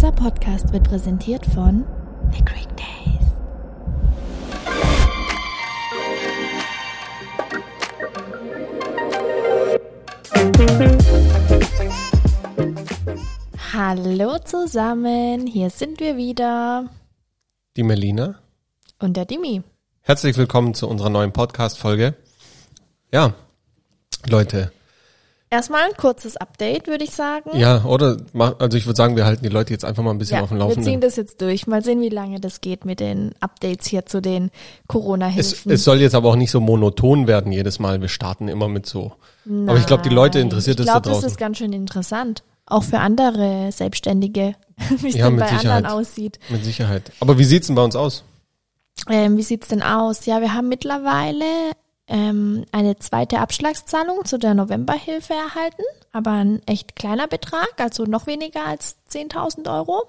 Dieser Podcast wird präsentiert von The Greek Days. Hallo zusammen, hier sind wir wieder. Die Melina. Und der Dimi. Herzlich willkommen zu unserer neuen Podcast-Folge. Ja, Leute. Erstmal ein kurzes Update, würde ich sagen. Ja, oder? Also ich würde sagen, wir halten die Leute jetzt einfach mal ein bisschen ja, auf dem Laufenden. Wir ziehen das jetzt durch. Mal sehen, wie lange das geht mit den Updates hier zu den Corona-Hilfen. Es, es, soll jetzt aber auch nicht so monoton werden jedes Mal. Wir starten immer mit so. Nein, aber ich glaube, die Leute interessiert es da draußen. Ich glaube, das ist ganz schön interessant. Auch für andere Selbstständige, wie es ja, denn bei Sicherheit. anderen aussieht. Mit Sicherheit. Aber wie sieht's denn bei uns aus? Ähm, wie sieht's denn aus? Ja, wir haben mittlerweile ähm, eine zweite Abschlagszahlung zu der Novemberhilfe erhalten, aber ein echt kleiner Betrag, also noch weniger als 10.000 Euro.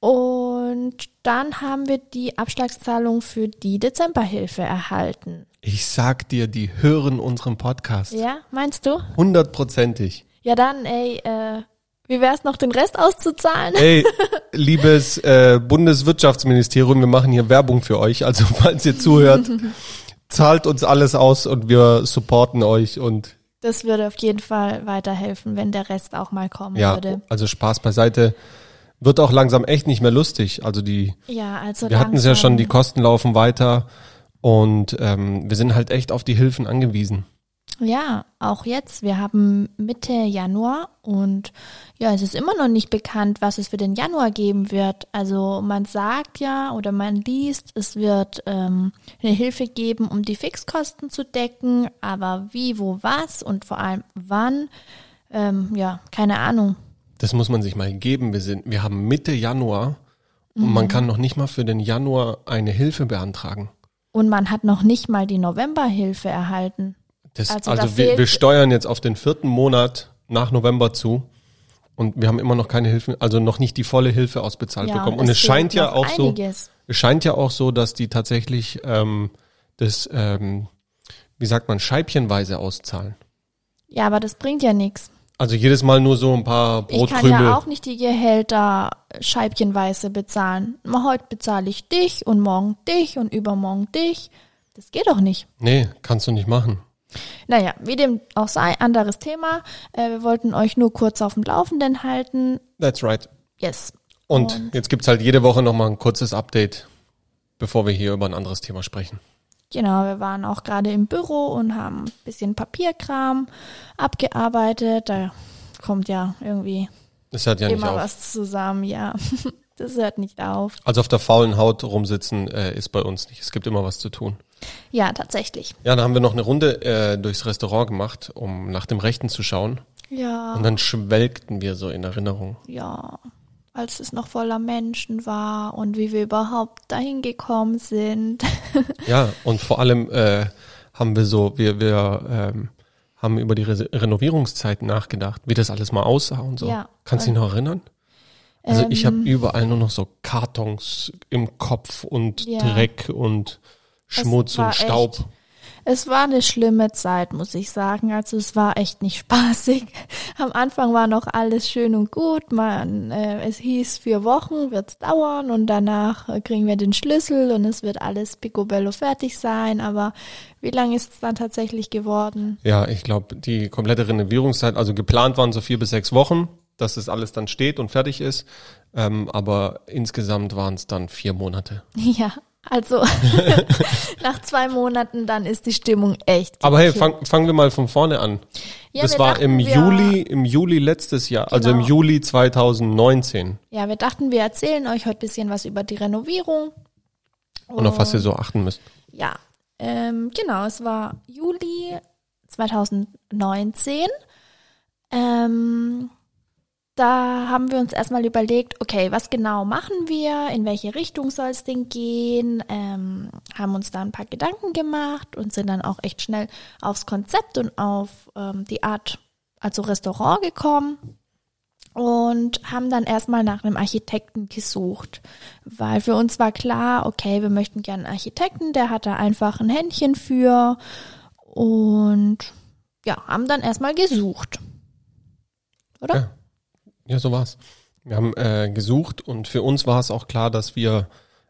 Und dann haben wir die Abschlagszahlung für die Dezemberhilfe erhalten. Ich sag dir, die hören unseren Podcast. Ja, meinst du? Hundertprozentig. Ja, dann, ey, äh, wie wär's noch, den Rest auszuzahlen? Ey, liebes äh, Bundeswirtschaftsministerium, wir machen hier Werbung für euch. Also falls ihr zuhört, zahlt uns alles aus und wir supporten euch und das würde auf jeden Fall weiterhelfen, wenn der Rest auch mal kommen ja, würde. Also Spaß beiseite. Wird auch langsam echt nicht mehr lustig. Also die, ja, also wir hatten es ja schon, die Kosten laufen weiter und ähm, wir sind halt echt auf die Hilfen angewiesen. Ja, auch jetzt. Wir haben Mitte Januar und ja, es ist immer noch nicht bekannt, was es für den Januar geben wird. Also man sagt ja oder man liest, es wird ähm, eine Hilfe geben, um die Fixkosten zu decken, aber wie, wo, was und vor allem wann, ähm, ja, keine Ahnung. Das muss man sich mal geben. Wir sind, wir haben Mitte Januar und mhm. man kann noch nicht mal für den Januar eine Hilfe beantragen. Und man hat noch nicht mal die Novemberhilfe erhalten. Das, also, also wir, wir steuern jetzt auf den vierten Monat nach November zu und wir haben immer noch keine Hilfe, also noch nicht die volle Hilfe ausbezahlt ja, bekommen. Und es scheint ja auch einiges. so, es scheint ja auch so, dass die tatsächlich ähm, das, ähm, wie sagt man, scheibchenweise auszahlen. Ja, aber das bringt ja nichts. Also jedes Mal nur so ein paar Brotkrümel. Ich kann ja auch nicht die Gehälter scheibchenweise bezahlen. Heute bezahle ich dich und morgen dich und übermorgen dich. Das geht doch nicht. Nee, kannst du nicht machen. Naja, wie dem auch sei, anderes Thema. Äh, wir wollten euch nur kurz auf dem Laufenden halten. That's right. Yes. Und, Und jetzt gibt's halt jede Woche nochmal ein kurzes Update, bevor wir hier über ein anderes Thema sprechen. Genau, wir waren auch gerade im Büro und haben ein bisschen Papierkram abgearbeitet. Da kommt ja irgendwie das hört ja immer nicht was zusammen, ja. Das hört nicht auf. Also auf der faulen Haut rumsitzen äh, ist bei uns nicht. Es gibt immer was zu tun. Ja, tatsächlich. Ja, dann haben wir noch eine Runde äh, durchs Restaurant gemacht, um nach dem Rechten zu schauen. Ja. Und dann schwelgten wir so in Erinnerung. Ja, als es noch voller Menschen war und wie wir überhaupt dahin gekommen sind. ja, und vor allem äh, haben wir so, wir, wir ähm, haben über die Re Renovierungszeit nachgedacht, wie das alles mal aussah und so. Ja, Kannst du dich noch erinnern? Also ähm, ich habe überall nur noch so Kartons im Kopf und ja. Dreck und Schmutz und Staub. Echt, es war eine schlimme Zeit, muss ich sagen. Also es war echt nicht spaßig. Am Anfang war noch alles schön und gut. Man, äh, es hieß, vier Wochen wird's dauern und danach äh, kriegen wir den Schlüssel und es wird alles picobello fertig sein. Aber wie lange ist es dann tatsächlich geworden? Ja, ich glaube, die komplette Renovierungszeit, also geplant waren so vier bis sechs Wochen, dass es alles dann steht und fertig ist. Ähm, aber insgesamt waren es dann vier Monate. Ja, also nach zwei Monaten dann ist die Stimmung echt. Aber hey, fang, fangen wir mal von vorne an. Ja, das war im Juli, im Juli letztes Jahr, genau. also im genau. Juli 2019. Ja, wir dachten, wir erzählen euch heute bisschen was über die Renovierung. Und, und auf was ihr so achten müsst. Ja, ähm, genau, es war Juli 2019. Ähm, da haben wir uns erstmal überlegt, okay, was genau machen wir, in welche Richtung soll es denn gehen, ähm, haben uns da ein paar Gedanken gemacht und sind dann auch echt schnell aufs Konzept und auf ähm, die Art, also Restaurant gekommen und haben dann erstmal nach einem Architekten gesucht, weil für uns war klar, okay, wir möchten gerne einen Architekten, der hat da einfach ein Händchen für und ja, haben dann erstmal gesucht. Oder? Ja. Ja, so war's. Wir haben äh, gesucht und für uns war es auch klar, dass wir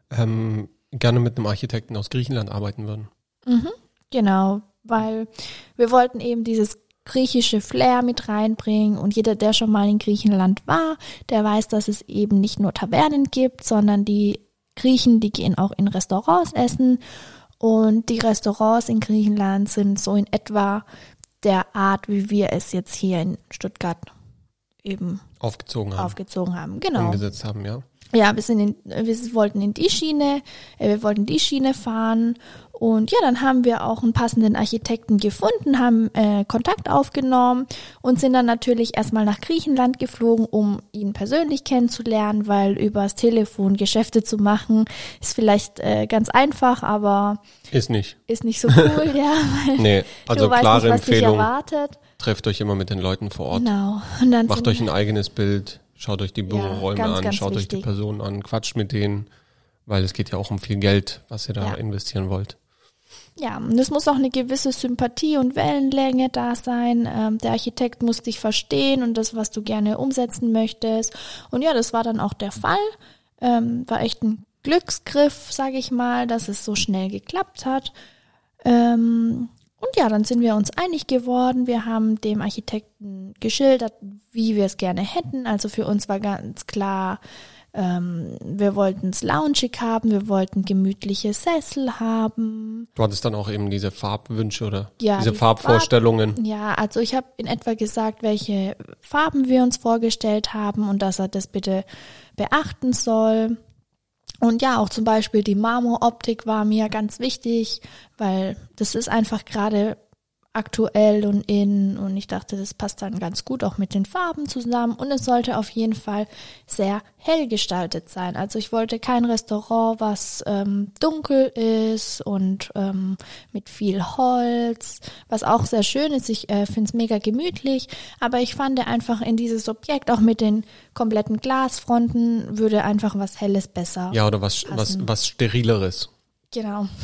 ähm, gerne mit einem Architekten aus Griechenland arbeiten würden. Mhm, genau, weil wir wollten eben dieses griechische Flair mit reinbringen und jeder, der schon mal in Griechenland war, der weiß, dass es eben nicht nur Tavernen gibt, sondern die Griechen, die gehen auch in Restaurants essen und die Restaurants in Griechenland sind so in etwa der Art, wie wir es jetzt hier in Stuttgart eben aufgezogen haben. Aufgezogen haben, genau. Umgesetzt haben, ja. Ja, wir sind in, wir wollten in die Schiene, äh, wir wollten die Schiene fahren und ja, dann haben wir auch einen passenden Architekten gefunden, haben äh, Kontakt aufgenommen und sind dann natürlich erstmal nach Griechenland geflogen, um ihn persönlich kennenzulernen, weil übers Telefon Geschäfte zu machen ist vielleicht äh, ganz einfach, aber ist nicht. Ist nicht so cool, ja. Weil nee, also klare nicht, Empfehlung. Trefft euch immer mit den Leuten vor Ort. Genau. Und dann Macht euch ein eigenes Bild, schaut euch die Büroräume ja, ganz, an, ganz schaut wichtig. euch die Personen an, quatscht mit denen, weil es geht ja auch um viel Geld, was ihr da ja. investieren wollt. Ja, und es muss auch eine gewisse Sympathie und Wellenlänge da sein. Ähm, der Architekt muss dich verstehen und das, was du gerne umsetzen möchtest. Und ja, das war dann auch der Fall. Ähm, war echt ein Glücksgriff, sage ich mal, dass es so schnell geklappt hat. Ähm, und ja, dann sind wir uns einig geworden. Wir haben dem Architekten geschildert, wie wir es gerne hätten. Also für uns war ganz klar, ähm, wir wollten es loungig haben, wir wollten gemütliche Sessel haben. Du hattest dann auch eben diese Farbwünsche oder ja, diese die Farbvorstellungen. Farb, ja, also ich habe in etwa gesagt, welche Farben wir uns vorgestellt haben und dass er das bitte beachten soll. Und ja, auch zum Beispiel die Marmoroptik war mir ganz wichtig, weil das ist einfach gerade aktuell und in und ich dachte, das passt dann ganz gut auch mit den Farben zusammen und es sollte auf jeden Fall sehr hell gestaltet sein. Also ich wollte kein Restaurant, was ähm, dunkel ist und ähm, mit viel Holz, was auch sehr schön ist. Ich äh, finde es mega gemütlich, aber ich fand einfach in dieses Objekt auch mit den kompletten Glasfronten würde einfach was Helles besser. Ja, oder was, was, was Sterileres. Genau.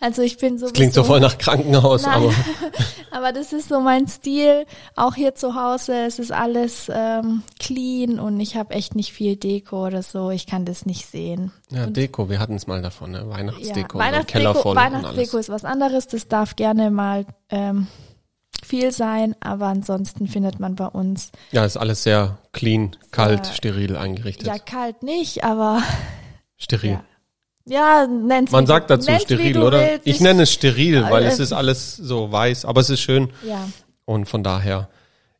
Also ich bin so. Das klingt so voll nach Krankenhaus, Nein, aber. aber das ist so mein Stil. Auch hier zu Hause, es ist alles ähm, clean und ich habe echt nicht viel Deko oder so. Ich kann das nicht sehen. Ja, und Deko, wir hatten es mal davon, ne? Weihnachtsdeko, ja, Weihnachtsdeko, Keller voll Weihnachtsdeko ist was anderes. Das darf gerne mal ähm, viel sein, aber ansonsten findet man bei uns. Ja, ist alles sehr clean, kalt, sehr, steril eingerichtet. Ja, kalt nicht, aber. Steril. Ja. Ja, nenn's Man sagt dazu steril, oder? Willst. Ich nenne es steril, weil es ist alles so weiß, aber es ist schön. Ja. Und von daher.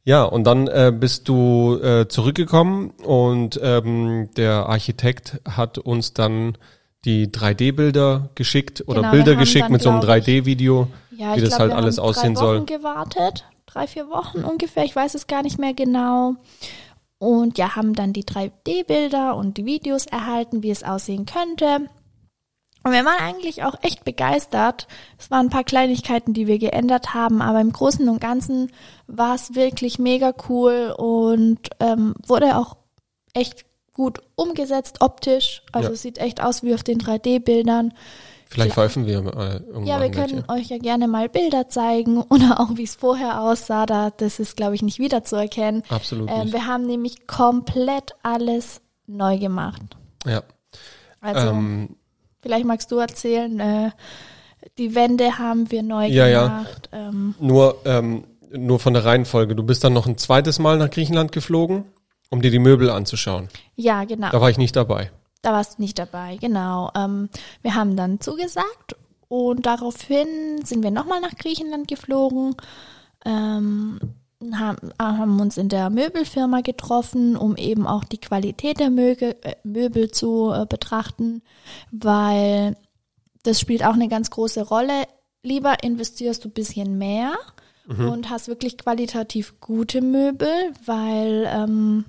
Ja, und dann äh, bist du äh, zurückgekommen und ähm, der Architekt hat uns dann die 3D-Bilder geschickt oder genau, Bilder geschickt dann, mit so einem 3D-Video, ja, wie das glaub, halt alles aussehen soll. Wir haben gewartet, drei, vier Wochen ungefähr, ich weiß es gar nicht mehr genau. Und ja, haben dann die 3D-Bilder und die Videos erhalten, wie es aussehen könnte. Und wir waren eigentlich auch echt begeistert. Es waren ein paar Kleinigkeiten, die wir geändert haben, aber im Großen und Ganzen war es wirklich mega cool und ähm, wurde auch echt gut umgesetzt optisch. Also ja. sieht echt aus wie auf den 3D-Bildern. Vielleicht veröffentlichen wir mal irgendwann. Ja, wir können euch ja gerne mal Bilder zeigen oder auch wie es vorher aussah. Da, das ist, glaube ich, nicht wiederzuerkennen. Absolut. Ähm, wir haben nämlich komplett alles neu gemacht. Ja. Also ähm, Vielleicht magst du erzählen, äh, die Wände haben wir neu ja, gemacht. Ja. Ähm. Nur, ähm, nur von der Reihenfolge. Du bist dann noch ein zweites Mal nach Griechenland geflogen, um dir die Möbel anzuschauen. Ja, genau. Da war ich nicht dabei. Da warst du nicht dabei, genau. Ähm, wir haben dann zugesagt und daraufhin sind wir nochmal nach Griechenland geflogen. Ähm, haben, haben uns in der Möbelfirma getroffen, um eben auch die Qualität der Möbel, äh, Möbel zu äh, betrachten, weil das spielt auch eine ganz große Rolle. Lieber investierst du ein bisschen mehr mhm. und hast wirklich qualitativ gute Möbel, weil ähm,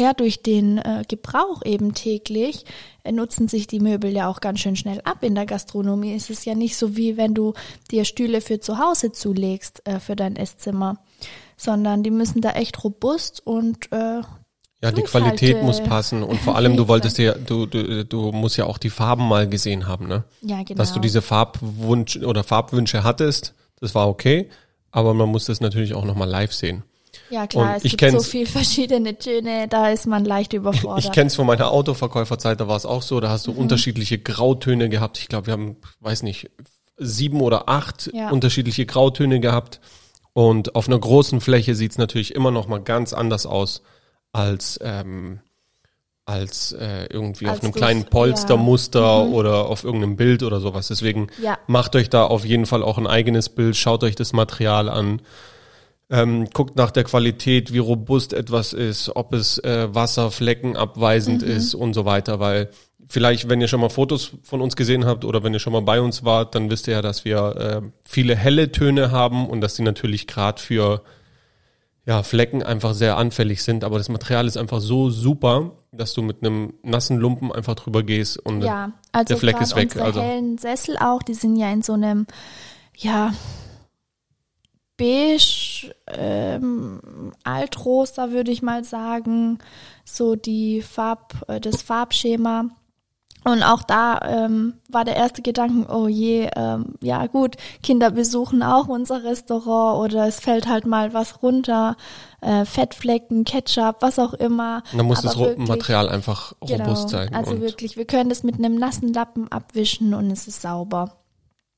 ja, durch den äh, Gebrauch eben täglich äh, nutzen sich die Möbel ja auch ganz schön schnell ab. In der Gastronomie ist es ja nicht so wie wenn du dir Stühle für zu Hause zulegst äh, für dein Esszimmer, sondern die müssen da echt robust und äh, ja, die Qualität muss passen und vor allem du wolltest ja, du, du, du musst ja auch die Farben mal gesehen haben, ne? Ja, genau. Dass du diese Farbwunsch oder Farbwünsche hattest, das war okay, aber man muss das natürlich auch nochmal live sehen. Ja klar, und es gibt so viel verschiedene Töne, da ist man leicht überfordert. Ich kenne es von meiner Autoverkäuferzeit, da war es auch so, da hast du mhm. unterschiedliche Grautöne gehabt. Ich glaube, wir haben, weiß nicht, sieben oder acht ja. unterschiedliche Grautöne gehabt. Und auf einer großen Fläche sieht es natürlich immer noch mal ganz anders aus als ähm, als äh, irgendwie als auf einem kleinen Polstermuster ja. mhm. oder auf irgendeinem Bild oder sowas. Deswegen ja. macht euch da auf jeden Fall auch ein eigenes Bild, schaut euch das Material an, ähm, guckt nach der Qualität, wie robust etwas ist, ob es äh, Wasserflecken abweisend mhm. ist und so weiter, weil vielleicht, wenn ihr schon mal Fotos von uns gesehen habt oder wenn ihr schon mal bei uns wart, dann wisst ihr ja, dass wir äh, viele helle Töne haben und dass die natürlich gerade für ja, Flecken einfach sehr anfällig sind. Aber das Material ist einfach so super, dass du mit einem nassen Lumpen einfach drüber gehst und ja, also der Fleck ist weg. Unsere also hellen Sessel auch, die sind ja in so einem, ja, beige, ähm, altrosa würde ich mal sagen, so die Farb, äh, das Farbschema. Und auch da ähm, war der erste Gedanke, oh je, ähm, ja gut, Kinder besuchen auch unser Restaurant oder es fällt halt mal was runter, äh, Fettflecken, Ketchup, was auch immer. Und dann muss Aber das wirklich, Material einfach genau, robust sein. Also wirklich, wir können das mit einem nassen Lappen abwischen und es ist sauber.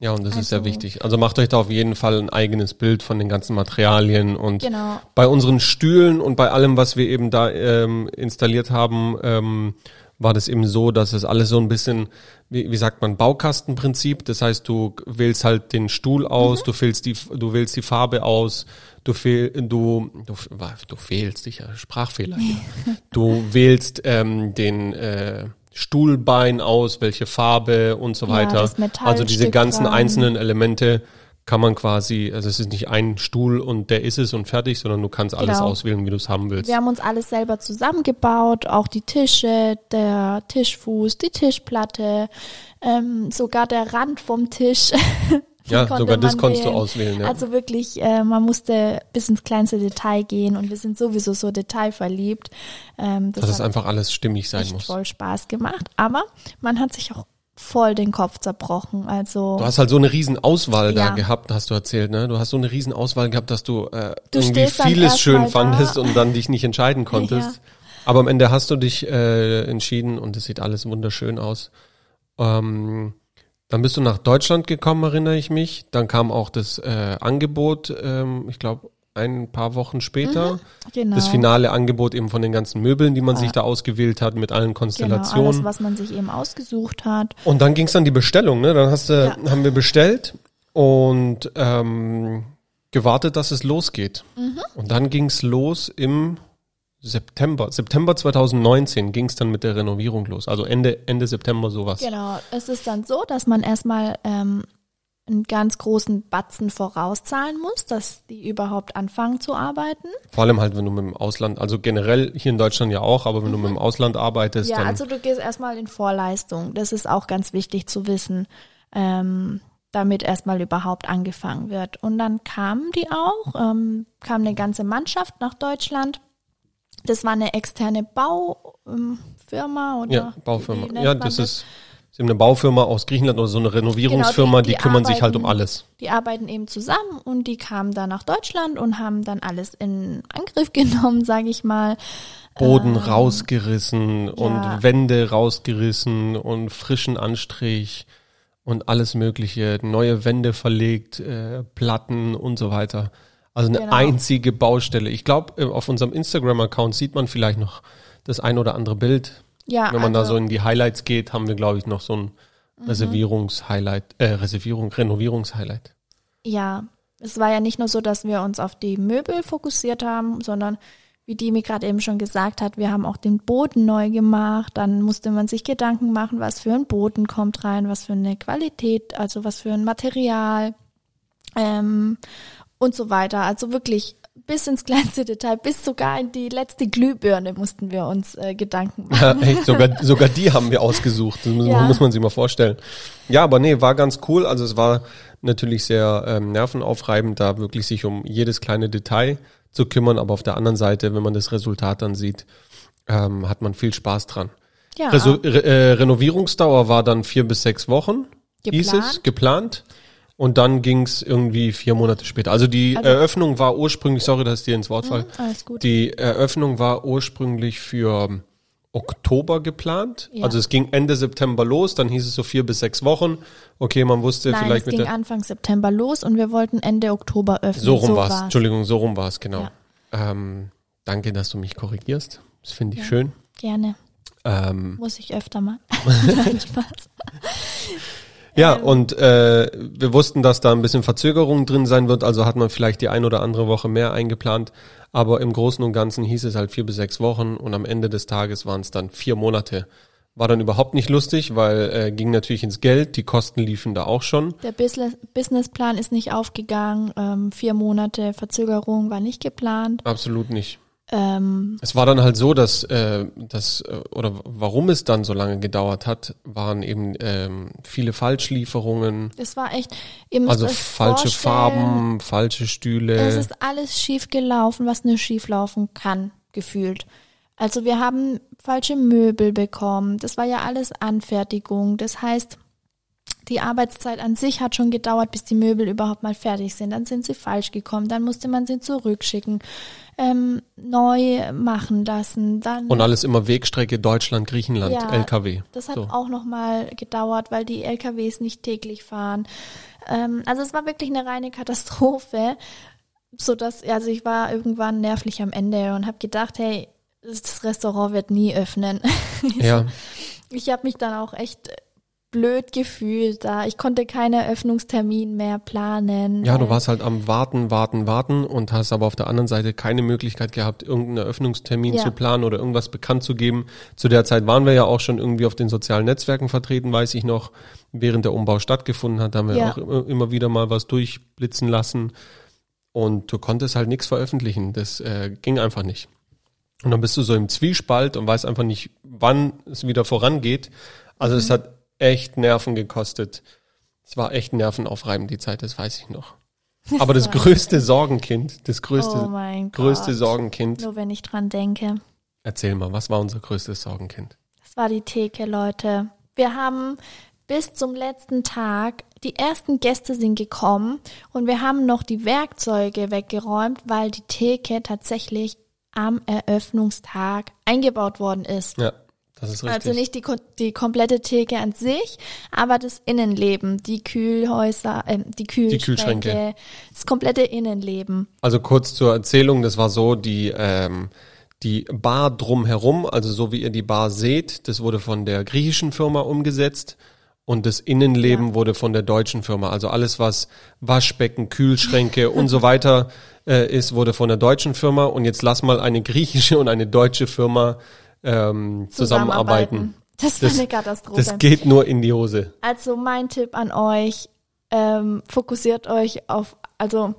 Ja, und das also, ist sehr also wichtig. Also macht euch da auf jeden Fall ein eigenes Bild von den ganzen Materialien und genau. bei unseren Stühlen und bei allem, was wir eben da ähm, installiert haben, ähm, war das eben so, dass es alles so ein bisschen, wie, wie sagt man, Baukastenprinzip. Das heißt, du wählst halt den Stuhl aus, mhm. du wählst die, du wählst die Farbe aus, du fehl, du, du, du fehlst, sicher, Sprachfehler hier. du wählst ähm, den äh, Stuhlbein aus, welche Farbe und so weiter. Ja, also diese ganzen dran. einzelnen Elemente kann man quasi, also es ist nicht ein Stuhl und der ist es und fertig, sondern du kannst alles genau. auswählen, wie du es haben willst. Wir haben uns alles selber zusammengebaut, auch die Tische, der Tischfuß, die Tischplatte, ähm, sogar der Rand vom Tisch. ja, sogar das konntest wählen. du auswählen. Ja. Also wirklich, äh, man musste bis ins kleinste Detail gehen und wir sind sowieso so detailverliebt. Ähm, das Dass es einfach alles stimmig sein muss. voll Spaß gemacht, aber man hat sich auch voll den Kopf zerbrochen. Also du hast halt so eine riesen Auswahl ja. da gehabt, hast du erzählt, ne? Du hast so eine riesen Auswahl gehabt, dass du, äh, du irgendwie vieles schön fandest und dann dich nicht entscheiden konntest. Ja. Aber am Ende hast du dich äh, entschieden und es sieht alles wunderschön aus. Ähm, dann bist du nach Deutschland gekommen, erinnere ich mich. Dann kam auch das äh, Angebot, ähm, ich glaube ein paar Wochen später. Mhm, genau. Das finale Angebot eben von den ganzen Möbeln, die man ja. sich da ausgewählt hat, mit allen Konstellationen. Genau, alles, was man sich eben ausgesucht hat. Und dann ging es an die Bestellung, ne? Dann hast du, ja. haben wir bestellt und ähm, gewartet, dass es losgeht. Mhm. Und dann ging es los im September, September 2019 ging es dann mit der Renovierung los. Also Ende, Ende September sowas. Genau. Es ist dann so, dass man erstmal ähm, einen ganz großen Batzen vorauszahlen muss, dass die überhaupt anfangen zu arbeiten. Vor allem halt, wenn du mit dem Ausland, also generell hier in Deutschland ja auch, aber wenn mhm. du mit dem Ausland arbeitest. Ja, also du gehst erstmal in Vorleistung. Das ist auch ganz wichtig zu wissen, ähm, damit erstmal überhaupt angefangen wird. Und dann kamen die auch, ähm, kam eine ganze Mannschaft nach Deutschland. Das war eine externe Baufirma oder? Ja, Baufirma. Ja, das, das ist Sie haben eine Baufirma aus Griechenland oder so eine Renovierungsfirma, genau, die, die, die, kümmern arbeiten, sich halt um alles. Die arbeiten eben zusammen und die kamen dann nach Deutschland und haben dann alles in Angriff genommen, sage ich mal. Boden ähm, rausgerissen ja. und Wände rausgerissen und frischen Anstrich und alles Mögliche, neue Wände verlegt, äh, Platten und so weiter. Also eine genau. einzige Baustelle. Ich glaube, äh, auf unserem Instagram-Account sieht man vielleicht noch das ein oder andere Bild ja, Wenn man also, da so in die Highlights geht, haben wir, glaube ich, noch so ein mhm. Reservierungs-Highlight, äh, Reservierung, Renovierungs-Highlight. Ja, es war ja nicht nur so, dass wir uns auf die Möbel fokussiert haben, sondern wie Dimi gerade eben schon gesagt hat, wir haben auch den Boden neu gemacht. Dann musste man sich Gedanken machen, was für ein Boden kommt rein, was für eine Qualität, also was für ein Material ähm, und so weiter. Also wirklich bis ins kleinste Detail, bis sogar in die letzte Glühbirne mussten wir uns äh, Gedanken machen. Ja, echt, sogar, sogar die haben wir ausgesucht. Das muss, ja. muss man sich mal vorstellen. Ja, aber nee, war ganz cool. Also es war natürlich sehr ähm, nervenaufreibend, da wirklich sich um jedes kleine Detail zu kümmern. Aber auf der anderen Seite, wenn man das Resultat dann sieht, ähm, hat man viel Spaß dran. Ja. Re äh, Renovierungsdauer war dann vier bis sechs Wochen, geplant. hieß es, geplant. Und dann ging's irgendwie vier Monate später. Also die also, Eröffnung war ursprünglich, sorry, dass ich dir ins Wort fall. Alles gut. Die Eröffnung war ursprünglich für Oktober geplant. Ja. Also es ging Ende September los, dann hieß es so vier bis sechs Wochen. Okay, man wusste Nein, vielleicht es mit ging Anfang September los und wir wollten Ende Oktober öffnen. So rum so war's. Entschuldigung, so rum war es, genau. Ja. Ähm, danke, dass du mich korrigierst. Das finde ich ja, schön. Gerne. Ähm, Muss ich öfter mal. Nein, Spaß. Ja, ähm, und äh, wir wussten, dass da ein bisschen Verzögerung drin sein wird, also hat man vielleicht die ein oder andere Woche mehr eingeplant. Aber im Großen und Ganzen hieß es halt vier bis sechs Wochen und am Ende des Tages waren es dann vier Monate. War dann überhaupt nicht lustig, weil äh, ging natürlich ins Geld, die Kosten liefen da auch schon. Der Business Businessplan ist nicht aufgegangen, ähm, vier Monate Verzögerung war nicht geplant. Absolut nicht. Ähm, es war dann halt so, dass äh, das äh, oder warum es dann so lange gedauert hat, waren eben ähm, viele Falschlieferungen. Es war echt, also falsche Farben, falsche Stühle. Es ist alles schief gelaufen, was nur schief laufen kann, gefühlt. Also wir haben falsche Möbel bekommen. Das war ja alles Anfertigung. Das heißt, die Arbeitszeit an sich hat schon gedauert, bis die Möbel überhaupt mal fertig sind. Dann sind sie falsch gekommen, dann musste man sie zurückschicken, ähm, neu machen lassen. Dann Und alles immer Wegstrecke Deutschland, Griechenland, ja, LKW. Das hat so. auch nochmal gedauert, weil die LKWs nicht täglich fahren. Ähm, also es war wirklich eine reine Katastrophe, so dass also ich war irgendwann nervlich am Ende und habe gedacht, hey, das Restaurant wird nie öffnen. Ja. ich habe mich dann auch echt blöd gefühlt da. Ich konnte keinen Eröffnungstermin mehr planen. Ja, du warst halt am Warten, Warten, Warten und hast aber auf der anderen Seite keine Möglichkeit gehabt, irgendeinen Eröffnungstermin ja. zu planen oder irgendwas bekannt zu geben. Zu der Zeit waren wir ja auch schon irgendwie auf den sozialen Netzwerken vertreten, weiß ich noch. Während der Umbau stattgefunden hat, haben wir ja. auch immer wieder mal was durchblitzen lassen. Und du konntest halt nichts veröffentlichen. Das äh, ging einfach nicht. Und dann bist du so im Zwiespalt und weißt einfach nicht, wann es wieder vorangeht. Also mhm. es hat echt Nerven gekostet. Es war echt nervenaufreibend, die Zeit, das weiß ich noch. Aber das größte Sorgenkind, das größte, oh größte Sorgenkind. Nur wenn ich dran denke. Erzähl mal, was war unser größtes Sorgenkind? Das war die Theke, Leute. Wir haben bis zum letzten Tag, die ersten Gäste sind gekommen und wir haben noch die Werkzeuge weggeräumt, weil die Theke tatsächlich am Eröffnungstag eingebaut worden ist. Ja. Das ist richtig. Also nicht die, die komplette Theke an sich, aber das Innenleben, die Kühlhäuser, äh, die Kühlschränke, die Kühlschränke, das komplette Innenleben. Also kurz zur Erzählung, das war so, die, ähm, die Bar drumherum, also so wie ihr die Bar seht, das wurde von der griechischen Firma umgesetzt und das Innenleben ja. wurde von der deutschen Firma. Also alles, was Waschbecken, Kühlschränke und so weiter äh, ist, wurde von der deutschen Firma. Und jetzt lass mal eine griechische und eine deutsche Firma ähm, zusammenarbeiten. Das war das, eine Katastrophe. Das geht nur in die Hose. Also mein Tipp an euch, ähm, fokussiert euch auf, also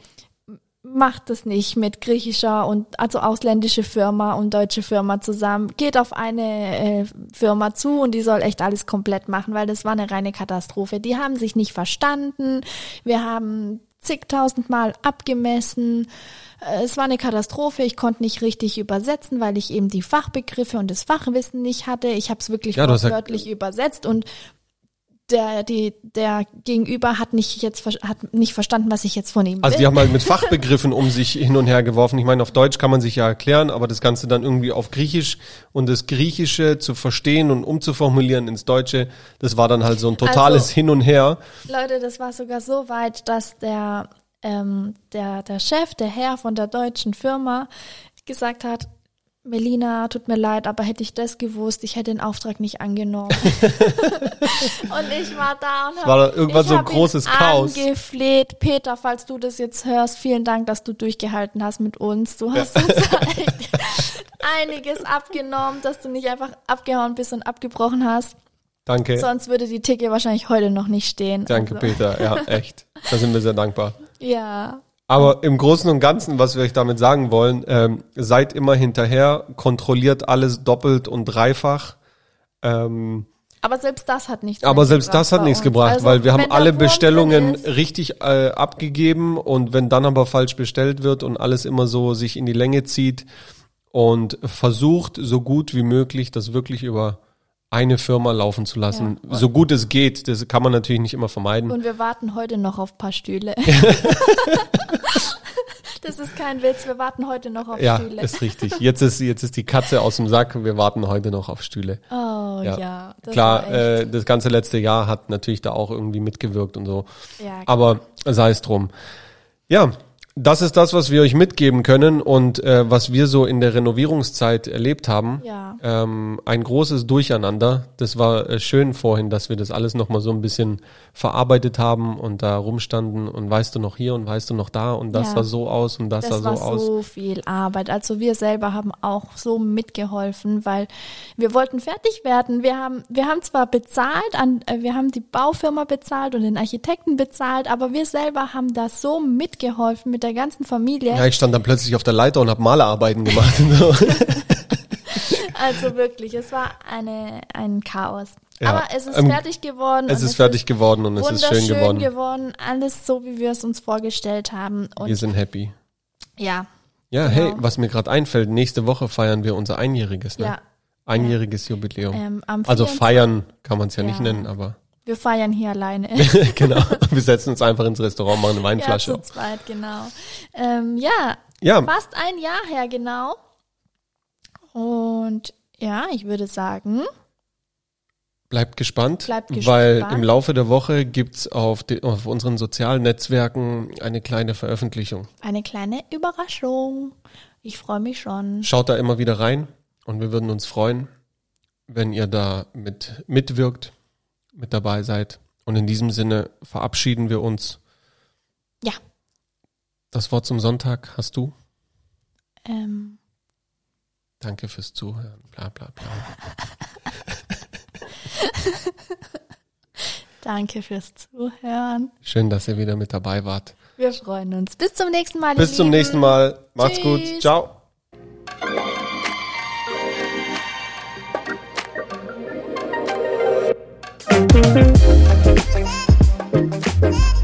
macht es nicht mit griechischer und also ausländische Firma und deutsche Firma zusammen. Geht auf eine äh, Firma zu und die soll echt alles komplett machen, weil das war eine reine Katastrophe. Die haben sich nicht verstanden. Wir haben zigtausendmal abgemessen. Äh, es war eine Katastrophe. Ich konnte nicht richtig übersetzen, weil ich eben die Fachbegriffe und das Fachwissen nicht hatte. Ich habe es wirklich ja, wörtlich übersetzt und der, die, der Gegenüber hat nicht jetzt hat nicht verstanden, was ich jetzt von ihm will. Also die haben halt mit Fachbegriffen um sich hin und her geworfen. Ich meine, auf Deutsch kann man sich ja erklären, aber das Ganze dann irgendwie auf Griechisch und das Griechische zu verstehen und umzuformulieren ins Deutsche, das war dann halt so ein totales also, Hin und Her. Leute, das war sogar so weit, dass der ähm, der der Chef, der Herr von der deutschen Firma gesagt hat, Melina, tut mir leid, aber hätte ich das gewusst, ich hätte den Auftrag nicht angenommen. und ich war da und habe irgendwann so ein großes Chaos. angefleht. Peter, falls du das jetzt hörst, vielen Dank, dass du durchgehalten hast mit uns. Du hast ja. uns einiges abgenommen, dass du nicht einfach abgehauen bist und abgebrochen hast. Danke. Sonst würde die Ticke wahrscheinlich heute noch nicht stehen. Danke, also. Peter. Ja, echt. Da sind wir sehr dankbar. Ja. Aber im Großen und Ganzen, was wir euch damit sagen wollen, ähm, seid immer hinterher, kontrolliert alles doppelt und dreifach. Ähm, aber selbst das hat nichts Aber selbst das hat nichts gebracht, also, weil wir haben alle Bestellungen richtig äh, abgegeben und wenn dann aber falsch bestellt wird und alles immer so sich in die Länge zieht und versucht, so gut wie möglich das wirklich über eine Firma laufen zu lassen, ja. so gut es geht. Das kann man natürlich nicht immer vermeiden. Und wir warten heute noch auf ein paar Stühle. das ist kein Witz, wir warten heute noch auf ja, Stühle. Ja, ist richtig. Jetzt ist, jetzt ist die Katze aus dem Sack, wir warten heute noch auf Stühle. Oh ja. ja Klar, äh, das ganze letzte Jahr hat natürlich da auch irgendwie mitgewirkt und so. Ja, Aber sei es drum. Ja, das ist das, was wir euch mitgeben können und äh, was wir so in der Renovierungszeit erlebt haben. Ja. Ähm, ein großes Durcheinander. Das war äh, schön vorhin, dass wir das alles nochmal so ein bisschen verarbeitet haben und da rumstanden und weißt du noch hier und weißt du noch da und das ja. sah so aus und das, das sah so aus. Das war so viel Arbeit. Also wir selber haben auch so mitgeholfen, weil wir wollten fertig werden. Wir haben, wir haben zwar bezahlt, an, äh, wir haben die Baufirma bezahlt und den Architekten bezahlt, aber wir selber haben da so mitgeholfen mit der ganzen Familie. Ja, ich stand dann plötzlich auf der Leiter und habe Malerarbeiten gemacht. also wirklich, es war eine, ein Chaos. Ja, Aber es ist ähm, fertig geworden. Es ist fertig geworden und es ist schön geworden. geworden. Alles so, wie wir es uns vorgestellt haben. Und wir sind happy. Ja. Ja, genau. hey, was mir gerade einfällt, nächste Woche feiern wir unser Einjähriges, ne? Ja. Einjähriges Jubiläum. Ähm, also feiern kann man es ja, ja, nicht nennen, aber. Wir feiern hier alleine. genau. Wir setzen uns einfach ins Restaurant, machen eine Weinflasche. Ja, zu zweit, genau. Ähm, ja, ja, fast ein Jahr her, genau. Und ja, ich würde sagen. Bleibt gespannt, Bleibt gespannt, weil im Laufe der Woche gibt's auf, auf unseren sozialen Netzwerken eine kleine Veröffentlichung. Eine kleine Überraschung. Ich freue mich schon. Schaut da immer wieder rein und wir würden uns freuen, wenn ihr da mit mitwirkt mit dabei seid. Und in diesem Sinne verabschieden wir uns. Ja. Das Wort zum Sonntag hast du? Ähm. Danke fürs Zuhören. Bla bla bla. Danke fürs Zuhören. Schön, dass ihr wieder mit dabei wart. Wir freuen uns. Bis zum nächsten Mal. Bis zum Lieben. nächsten Mal. Macht's Tschüss. gut. Ciao. Thank you.